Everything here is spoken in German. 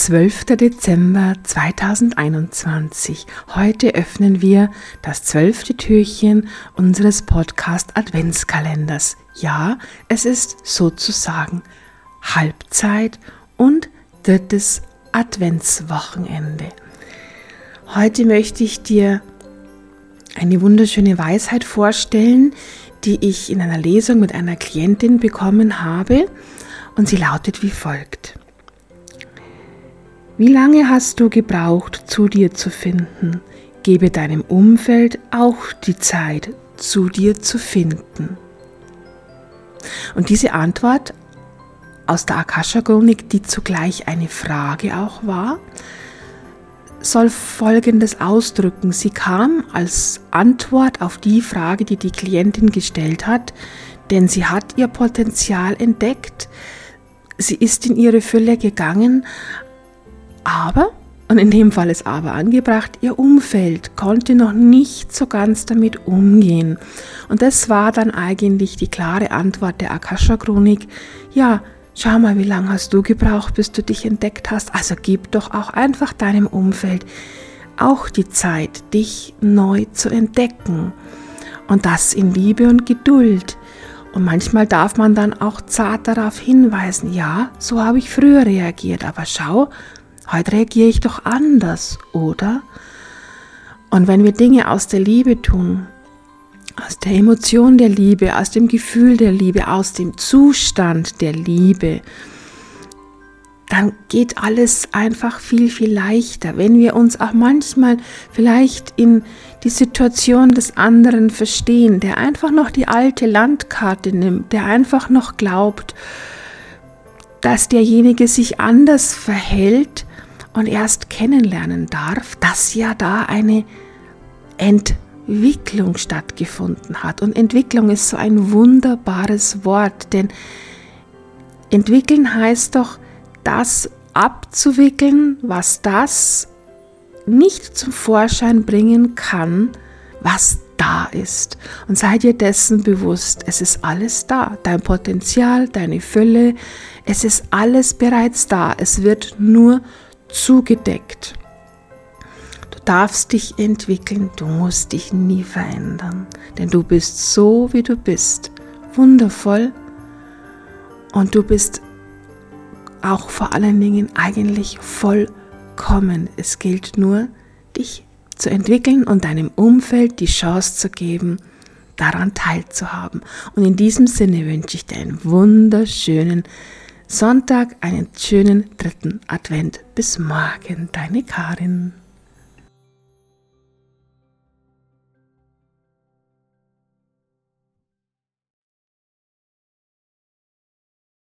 12. Dezember 2021. Heute öffnen wir das zwölfte Türchen unseres Podcast Adventskalenders. Ja, es ist sozusagen Halbzeit und drittes Adventswochenende. Heute möchte ich dir eine wunderschöne Weisheit vorstellen, die ich in einer Lesung mit einer Klientin bekommen habe und sie lautet wie folgt. Wie lange hast du gebraucht, zu dir zu finden? Gebe deinem Umfeld auch die Zeit, zu dir zu finden. Und diese Antwort aus der Akasha-Chronik, die zugleich eine Frage auch war, soll Folgendes ausdrücken. Sie kam als Antwort auf die Frage, die die Klientin gestellt hat, denn sie hat ihr Potenzial entdeckt, sie ist in ihre Fülle gegangen, aber, und in dem Fall ist aber angebracht, ihr Umfeld konnte noch nicht so ganz damit umgehen. Und das war dann eigentlich die klare Antwort der Akasha-Chronik. Ja, schau mal, wie lange hast du gebraucht, bis du dich entdeckt hast. Also gib doch auch einfach deinem Umfeld auch die Zeit, dich neu zu entdecken. Und das in Liebe und Geduld. Und manchmal darf man dann auch zart darauf hinweisen, ja, so habe ich früher reagiert, aber schau, Heute reagiere ich doch anders, oder? Und wenn wir Dinge aus der Liebe tun, aus der Emotion der Liebe, aus dem Gefühl der Liebe, aus dem Zustand der Liebe, dann geht alles einfach viel, viel leichter. Wenn wir uns auch manchmal vielleicht in die Situation des anderen verstehen, der einfach noch die alte Landkarte nimmt, der einfach noch glaubt, dass derjenige sich anders verhält, und erst kennenlernen darf, dass ja da eine Entwicklung stattgefunden hat. Und Entwicklung ist so ein wunderbares Wort, denn entwickeln heißt doch, das abzuwickeln, was das nicht zum Vorschein bringen kann, was da ist. Und sei dir dessen bewusst, es ist alles da. Dein Potenzial, deine Fülle, es ist alles bereits da. Es wird nur zugedeckt. Du darfst dich entwickeln, du musst dich nie verändern, denn du bist so, wie du bist, wundervoll und du bist auch vor allen Dingen eigentlich vollkommen. Es gilt nur, dich zu entwickeln und deinem Umfeld die Chance zu geben, daran teilzuhaben. Und in diesem Sinne wünsche ich dir einen wunderschönen Sonntag einen schönen dritten Advent. Bis morgen, deine Karin.